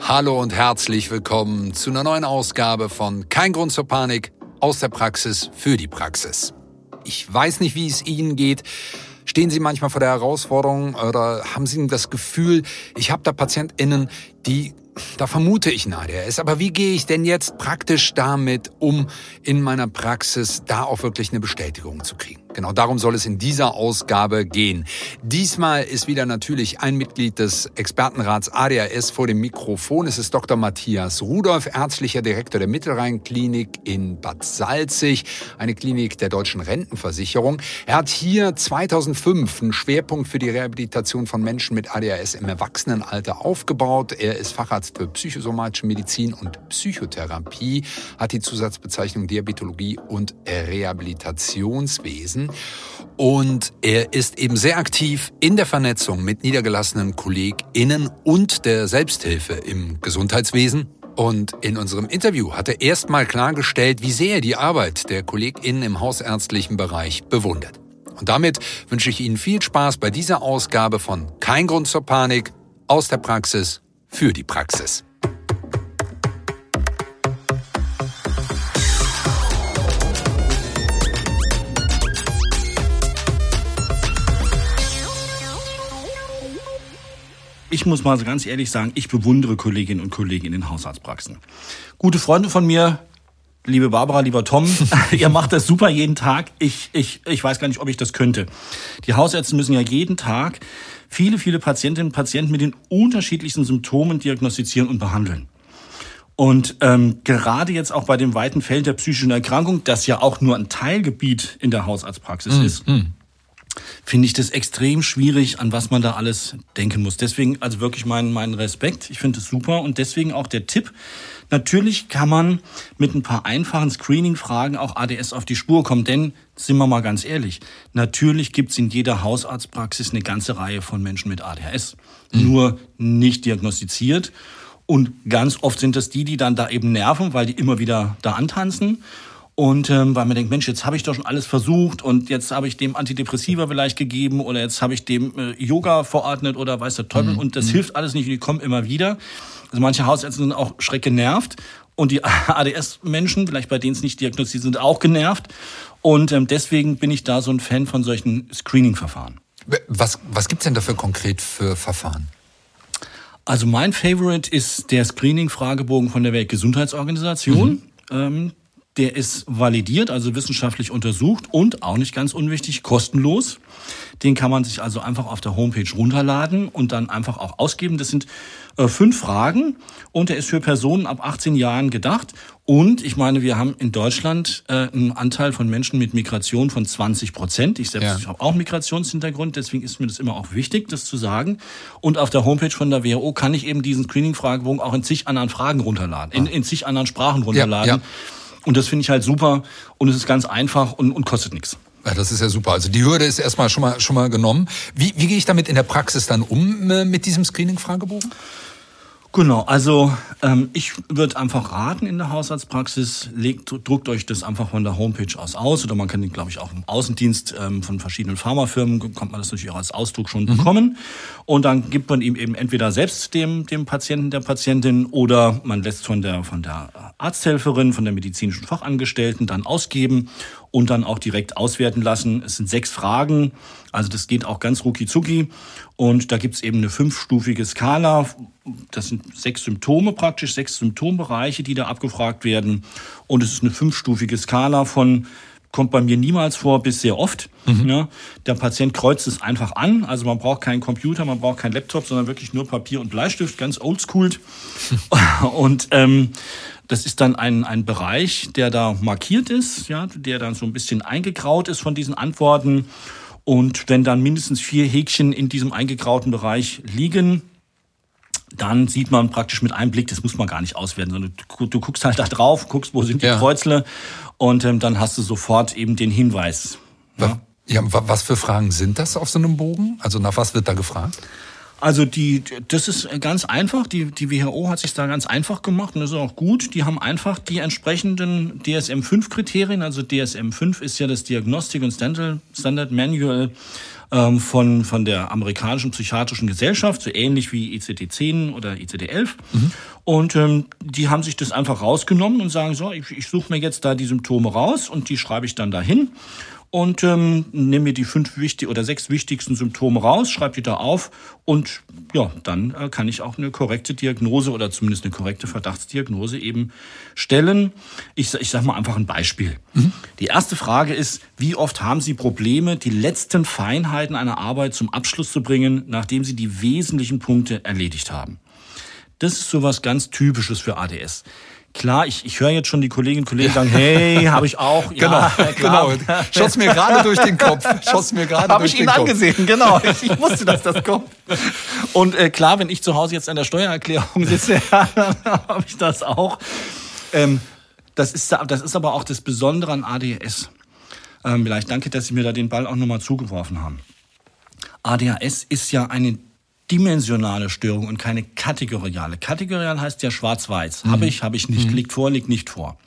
Hallo und herzlich willkommen zu einer neuen Ausgabe von Kein Grund zur Panik aus der Praxis für die Praxis. Ich weiß nicht, wie es Ihnen geht. Stehen Sie manchmal vor der Herausforderung oder haben Sie das Gefühl, ich habe da PatientInnen, die da vermute ich ein ADHS. Aber wie gehe ich denn jetzt praktisch damit um, in meiner Praxis da auch wirklich eine Bestätigung zu kriegen? Genau darum soll es in dieser Ausgabe gehen. Diesmal ist wieder natürlich ein Mitglied des Expertenrats ADHS vor dem Mikrofon. Es ist Dr. Matthias Rudolph, ärztlicher Direktor der Mittelrhein-Klinik in Bad Salzig, eine Klinik der deutschen Rentenversicherung. Er hat hier 2005 einen Schwerpunkt für die Rehabilitation von Menschen mit ADHS im Erwachsenenalter aufgebaut. Er ist Facharzt für psychosomatische Medizin und Psychotherapie, hat die Zusatzbezeichnung Diabetologie und Rehabilitationswesen. Und er ist eben sehr aktiv in der Vernetzung mit niedergelassenen KollegInnen und der Selbsthilfe im Gesundheitswesen. Und in unserem Interview hat er erstmal klargestellt, wie sehr er die Arbeit der KollegInnen im hausärztlichen Bereich bewundert. Und damit wünsche ich Ihnen viel Spaß bei dieser Ausgabe von Kein Grund zur Panik aus der Praxis für die Praxis. Ich muss mal so ganz ehrlich sagen, ich bewundere Kolleginnen und Kollegen in den Hausarztpraxen. Gute Freunde von mir, liebe Barbara, lieber Tom, ihr macht das super jeden Tag. Ich, ich, ich weiß gar nicht, ob ich das könnte. Die Hausärzte müssen ja jeden Tag viele, viele Patientinnen und Patienten mit den unterschiedlichsten Symptomen diagnostizieren und behandeln. Und ähm, gerade jetzt auch bei dem weiten Feld der psychischen Erkrankung, das ja auch nur ein Teilgebiet in der Hausarztpraxis mm, ist, mm finde ich das extrem schwierig, an was man da alles denken muss. Deswegen also wirklich meinen mein Respekt. Ich finde es super und deswegen auch der Tipp. Natürlich kann man mit ein paar einfachen Screening-Fragen auch ADS auf die Spur kommen, denn sind wir mal ganz ehrlich, natürlich gibt es in jeder Hausarztpraxis eine ganze Reihe von Menschen mit ADHS, mhm. nur nicht diagnostiziert. Und ganz oft sind das die, die dann da eben nerven, weil die immer wieder da antanzen. Und ähm, weil man denkt, Mensch, jetzt habe ich doch schon alles versucht und jetzt habe ich dem Antidepressiva vielleicht gegeben oder jetzt habe ich dem äh, Yoga verordnet oder weiß der Teufel mhm. und das mhm. hilft alles nicht und die kommen immer wieder. Also manche Hausärzte sind auch schreck genervt und die ADS-Menschen, vielleicht bei denen es nicht diagnostiziert sind, auch genervt. Und ähm, deswegen bin ich da so ein Fan von solchen Screening-Verfahren. Was, was gibt's denn dafür konkret für Verfahren? Also mein Favorite ist der Screening-Fragebogen von der Weltgesundheitsorganisation. Mhm. Ähm, der ist validiert, also wissenschaftlich untersucht und auch nicht ganz unwichtig, kostenlos. Den kann man sich also einfach auf der Homepage runterladen und dann einfach auch ausgeben. Das sind äh, fünf Fragen und der ist für Personen ab 18 Jahren gedacht. Und ich meine, wir haben in Deutschland äh, einen Anteil von Menschen mit Migration von 20 Prozent. Ich selbst ja. habe auch Migrationshintergrund, deswegen ist mir das immer auch wichtig, das zu sagen. Und auf der Homepage von der WHO kann ich eben diesen Screening-Fragebogen auch in zig anderen Fragen runterladen, in, in zig anderen Sprachen runterladen. Ja, ja. Und das finde ich halt super und es ist ganz einfach und, und kostet nichts. Ja, das ist ja super. Also die Hürde ist erstmal schon mal schon mal genommen. Wie, wie gehe ich damit in der Praxis dann um äh, mit diesem Screening-Fragebogen? Genau, also ähm, ich würde einfach raten in der Hausarztpraxis, legt, druckt euch das einfach von der Homepage aus aus oder man kann den, glaube ich, auch im Außendienst ähm, von verschiedenen Pharmafirmen, kommt man das natürlich auch als Ausdruck schon mhm. bekommen. Und dann gibt man ihm eben entweder selbst dem, dem Patienten, der Patientin oder man lässt von der, von der Arzthelferin, von der medizinischen Fachangestellten dann ausgeben und dann auch direkt auswerten lassen. Es sind sechs Fragen, also das geht auch ganz rucki zucki. Und da gibt's eben eine fünfstufige Skala. Das sind sechs Symptome praktisch, sechs Symptombereiche, die da abgefragt werden. Und es ist eine fünfstufige Skala von kommt bei mir niemals vor bis sehr oft. Mhm. Ja, der Patient kreuzt es einfach an. Also man braucht keinen Computer, man braucht keinen Laptop, sondern wirklich nur Papier und Bleistift, ganz oldschool. und ähm, das ist dann ein, ein Bereich, der da markiert ist, ja, der dann so ein bisschen eingegraut ist von diesen Antworten. Und wenn dann mindestens vier Häkchen in diesem eingegrauten Bereich liegen, dann sieht man praktisch mit einem Blick, das muss man gar nicht auswerten, sondern du, du guckst halt da drauf, guckst, wo sind die ja. Kreuzle und ähm, dann hast du sofort eben den Hinweis. Ja? ja, was für Fragen sind das auf so einem Bogen? Also nach was wird da gefragt? Also die, das ist ganz einfach. Die, die WHO hat sich da ganz einfach gemacht und das ist auch gut. Die haben einfach die entsprechenden DSM-5-Kriterien. Also DSM-5 ist ja das Diagnostic und Standard, Standard Manual ähm, von, von der amerikanischen psychiatrischen Gesellschaft, so ähnlich wie ICD-10 oder ICD-11. Mhm. Und ähm, die haben sich das einfach rausgenommen und sagen so, ich, ich suche mir jetzt da die Symptome raus und die schreibe ich dann dahin und ähm, nehme mir die fünf wichtig oder sechs wichtigsten Symptome raus, schreibe die da auf und ja, dann äh, kann ich auch eine korrekte Diagnose oder zumindest eine korrekte Verdachtsdiagnose eben stellen. Ich, ich sage mal einfach ein Beispiel. Mhm. Die erste Frage ist, wie oft haben Sie Probleme, die letzten Feinheiten einer Arbeit zum Abschluss zu bringen, nachdem Sie die wesentlichen Punkte erledigt haben? Das ist sowas ganz Typisches für ADS. Klar, ich, ich höre jetzt schon die Kolleginnen und Kollegen sagen, hey, habe ich auch. Ja, genau, genau. Schoss mir gerade durch den Kopf. Schoss mir gerade durch ich den Kopf. Habe angesehen, genau. Ich, ich, wusste, dass das kommt. Und äh, klar, wenn ich zu Hause jetzt an der Steuererklärung sitze, habe ich das auch. Ähm, das, ist, das ist aber auch das Besondere an ADHS. Ähm, vielleicht danke, dass Sie mir da den Ball auch nochmal zugeworfen haben. ADHS ist ja eine dimensionale Störung und keine kategoriale. Kategorial heißt ja schwarz-weiß. Mhm. Habe ich, habe ich nicht, mhm. liegt vor, liegt nicht vor.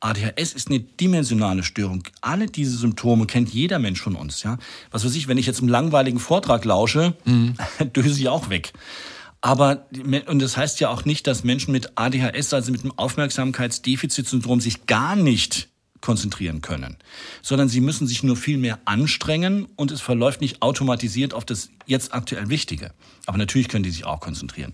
ADHS ist eine dimensionale Störung. Alle diese Symptome kennt jeder Mensch von uns. Ja, was weiß ich, wenn ich jetzt einen langweiligen Vortrag lausche, mhm. döse ich auch weg. Aber und das heißt ja auch nicht, dass Menschen mit ADHS, also mit einem Aufmerksamkeitsdefizitsyndrom, sich gar nicht konzentrieren können, sondern sie müssen sich nur viel mehr anstrengen und es verläuft nicht automatisiert auf das jetzt aktuell Wichtige. Aber natürlich können die sich auch konzentrieren.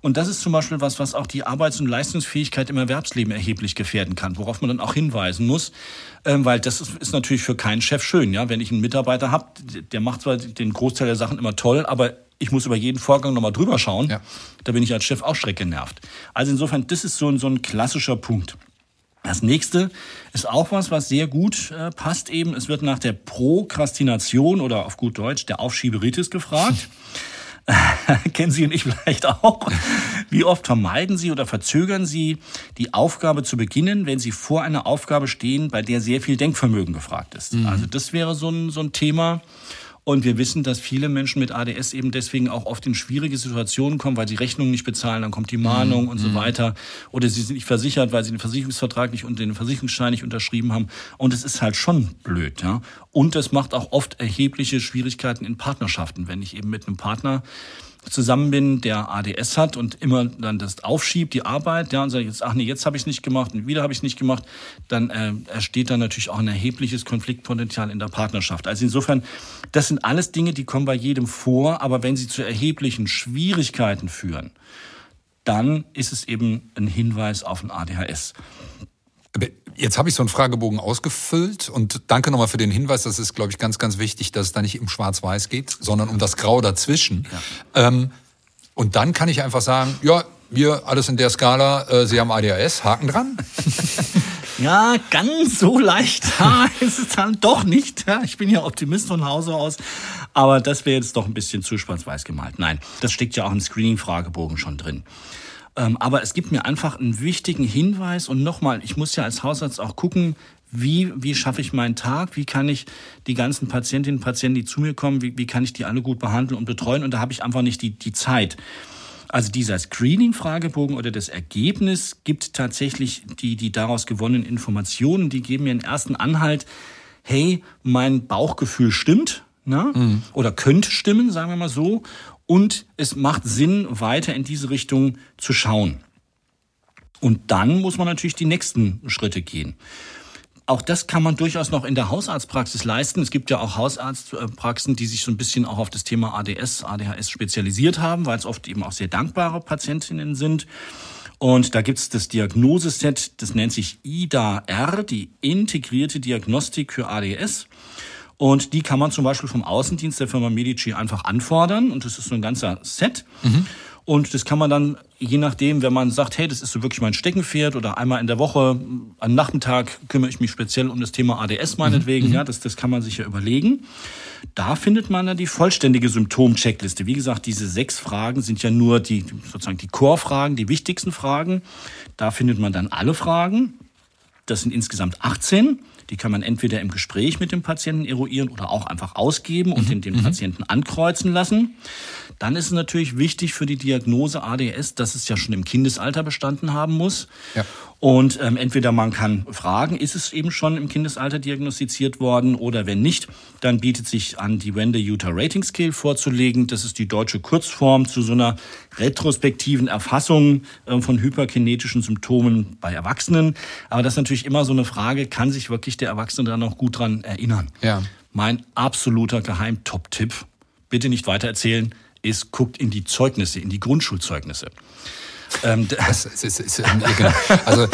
Und das ist zum Beispiel was, was auch die Arbeits- und Leistungsfähigkeit im Erwerbsleben erheblich gefährden kann, worauf man dann auch hinweisen muss, ähm, weil das ist, natürlich für keinen Chef schön. Ja, wenn ich einen Mitarbeiter habe, der macht zwar den Großteil der Sachen immer toll, aber ich muss über jeden Vorgang nochmal drüber schauen. Ja. Da bin ich als Chef auch schreck genervt. Also insofern, das ist so, so ein klassischer Punkt. Das nächste ist auch was, was sehr gut äh, passt eben. Es wird nach der Prokrastination oder auf gut Deutsch der Aufschieberitis gefragt. Kennen Sie und ich vielleicht auch. Wie oft vermeiden Sie oder verzögern Sie die Aufgabe zu beginnen, wenn Sie vor einer Aufgabe stehen, bei der sehr viel Denkvermögen gefragt ist? Mhm. Also das wäre so ein, so ein Thema. Und wir wissen, dass viele Menschen mit ADS eben deswegen auch oft in schwierige Situationen kommen, weil sie Rechnungen nicht bezahlen, dann kommt die Mahnung mhm. und so mhm. weiter. Oder sie sind nicht versichert, weil sie den Versicherungsvertrag nicht und den Versicherungsschein nicht unterschrieben haben. Und es ist halt schon blöd, ja. Und es macht auch oft erhebliche Schwierigkeiten in Partnerschaften, wenn ich eben mit einem Partner zusammen bin, der ADS hat und immer dann das aufschiebt, die Arbeit, ja, und sagt jetzt, ach nee, jetzt habe ich es nicht gemacht und wieder habe ich es nicht gemacht, dann äh, entsteht dann natürlich auch ein erhebliches Konfliktpotenzial in der Partnerschaft. Also insofern, das sind alles Dinge, die kommen bei jedem vor, aber wenn sie zu erheblichen Schwierigkeiten führen, dann ist es eben ein Hinweis auf ein ADHS. Jetzt habe ich so einen Fragebogen ausgefüllt und danke nochmal für den Hinweis. Das ist, glaube ich, ganz, ganz wichtig, dass es da nicht um Schwarz-Weiß geht, sondern um das Grau dazwischen. Ja. Ähm, und dann kann ich einfach sagen, ja, wir alles in der Skala, äh, Sie haben ADHS, Haken dran. ja, ganz so leicht ist es dann doch nicht. Ich bin ja Optimist von Hause aus. Aber das wäre jetzt doch ein bisschen zu schwarz-weiß gemalt. Nein, das steckt ja auch im Screening-Fragebogen schon drin. Ähm, aber es gibt mir einfach einen wichtigen Hinweis und nochmal, ich muss ja als Hausarzt auch gucken, wie, wie schaffe ich meinen Tag, wie kann ich die ganzen Patientinnen und Patienten, die zu mir kommen, wie, wie kann ich die alle gut behandeln und betreuen und da habe ich einfach nicht die, die Zeit. Also dieser Screening-Fragebogen oder das Ergebnis gibt tatsächlich die, die daraus gewonnenen Informationen, die geben mir einen ersten Anhalt, hey, mein Bauchgefühl stimmt, ne? Mhm. oder könnte stimmen, sagen wir mal so und es macht Sinn, weiter in diese Richtung zu schauen. Und dann muss man natürlich die nächsten Schritte gehen. Auch das kann man durchaus noch in der Hausarztpraxis leisten. Es gibt ja auch Hausarztpraxen, die sich so ein bisschen auch auf das Thema ADS, ADHS spezialisiert haben, weil es oft eben auch sehr dankbare Patientinnen sind. Und da gibt es das Diagnoseset, das nennt sich IDA-R, die integrierte Diagnostik für ADS. Und die kann man zum Beispiel vom Außendienst der Firma Medici einfach anfordern. Und das ist so ein ganzer Set. Mhm. Und das kann man dann, je nachdem, wenn man sagt, hey, das ist so wirklich mein Steckenpferd oder einmal in der Woche, am Nachmittag kümmere ich mich speziell um das Thema ADS meinetwegen, mhm. ja, das, das kann man sich ja überlegen. Da findet man dann die vollständige Symptomcheckliste. Wie gesagt, diese sechs Fragen sind ja nur die, sozusagen die Core-Fragen, die wichtigsten Fragen. Da findet man dann alle Fragen. Das sind insgesamt 18 Die kann man entweder im Gespräch mit dem Patienten eruieren oder auch einfach ausgeben und den, den Patienten ankreuzen lassen. Dann ist es natürlich wichtig für die Diagnose ADS, dass es ja schon im Kindesalter bestanden haben muss. Ja. Und ähm, entweder man kann fragen, ist es eben schon im Kindesalter diagnostiziert worden oder wenn nicht, dann bietet sich an, die Wende Utah Rating Scale vorzulegen. Das ist die deutsche Kurzform zu so einer retrospektiven Erfassung äh, von hyperkinetischen Symptomen bei Erwachsenen. Aber das ist natürlich immer so eine Frage, kann sich wirklich der Erwachsene da noch gut dran erinnern? Ja. Mein absoluter Geheimtop-Tipp, bitte nicht weitererzählen, ist, guckt in die Zeugnisse, in die Grundschulzeugnisse. Ähm, das ist, ist, ist, also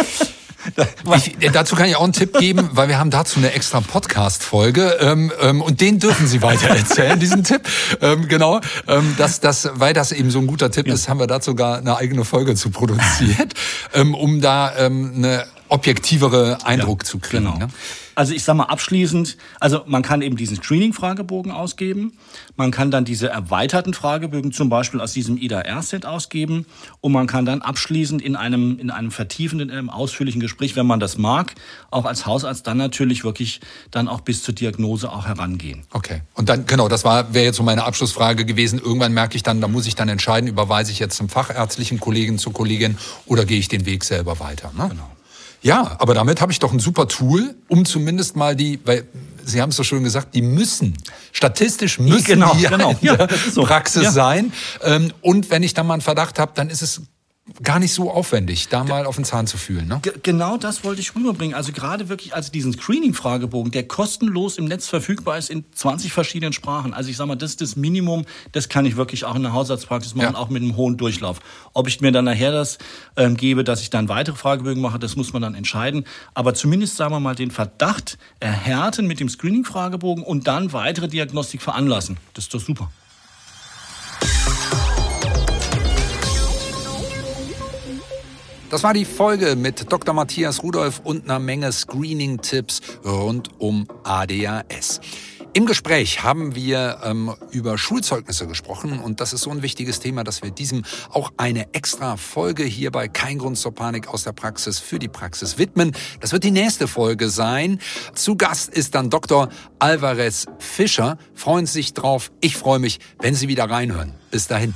ich, dazu kann ich auch einen Tipp geben, weil wir haben dazu eine extra Podcast-Folge ähm, ähm, und den dürfen Sie weiter erzählen, diesen Tipp. Ähm, genau, ähm, dass das, weil das eben so ein guter Tipp ja. ist, haben wir dazu sogar eine eigene Folge zu produziert, ähm, um da ähm, eine objektivere Eindruck ja, zu kriegen. Genau. Ne? Also ich sage mal abschließend, also man kann eben diesen Screening-Fragebogen ausgeben, man kann dann diese erweiterten Fragebögen zum Beispiel aus diesem IDA-R-Set ausgeben und man kann dann abschließend in einem, in einem vertiefenden, in einem ausführlichen Gespräch, wenn man das mag, auch als Hausarzt dann natürlich wirklich dann auch bis zur Diagnose auch herangehen. Okay. Und dann, genau, das war, wäre jetzt so meine Abschlussfrage gewesen. Irgendwann merke ich dann, da muss ich dann entscheiden, überweise ich jetzt zum fachärztlichen Kollegen, zur Kollegin oder gehe ich den Weg selber weiter. Ne? Genau. Ja, aber damit habe ich doch ein super Tool, um zumindest mal die, weil Sie haben es so schön gesagt, die müssen, statistisch müssen genau, die genau. Ja, so. Praxis ja. sein. Ähm, und wenn ich dann mal einen Verdacht habe, dann ist es gar nicht so aufwendig, da mal auf den Zahn zu fühlen. Ne? Genau das wollte ich rüberbringen. Also gerade wirklich als diesen Screening-Fragebogen, der kostenlos im Netz verfügbar ist in 20 verschiedenen Sprachen. Also ich sage mal, das ist das Minimum, das kann ich wirklich auch in der Hausarztpraxis machen, ja. auch mit einem hohen Durchlauf. Ob ich mir dann nachher das ähm, gebe, dass ich dann weitere Fragebögen mache, das muss man dann entscheiden. Aber zumindest, sagen wir mal, den Verdacht erhärten mit dem Screening-Fragebogen und dann weitere Diagnostik veranlassen. Das ist doch super. Das war die Folge mit Dr. Matthias Rudolph und einer Menge Screening-Tipps rund um ADHS. Im Gespräch haben wir ähm, über Schulzeugnisse gesprochen und das ist so ein wichtiges Thema, dass wir diesem auch eine extra Folge hier bei Kein Grund zur Panik aus der Praxis für die Praxis widmen. Das wird die nächste Folge sein. Zu Gast ist dann Dr. Alvarez Fischer. Freuen Sie sich drauf. Ich freue mich, wenn Sie wieder reinhören. Bis dahin.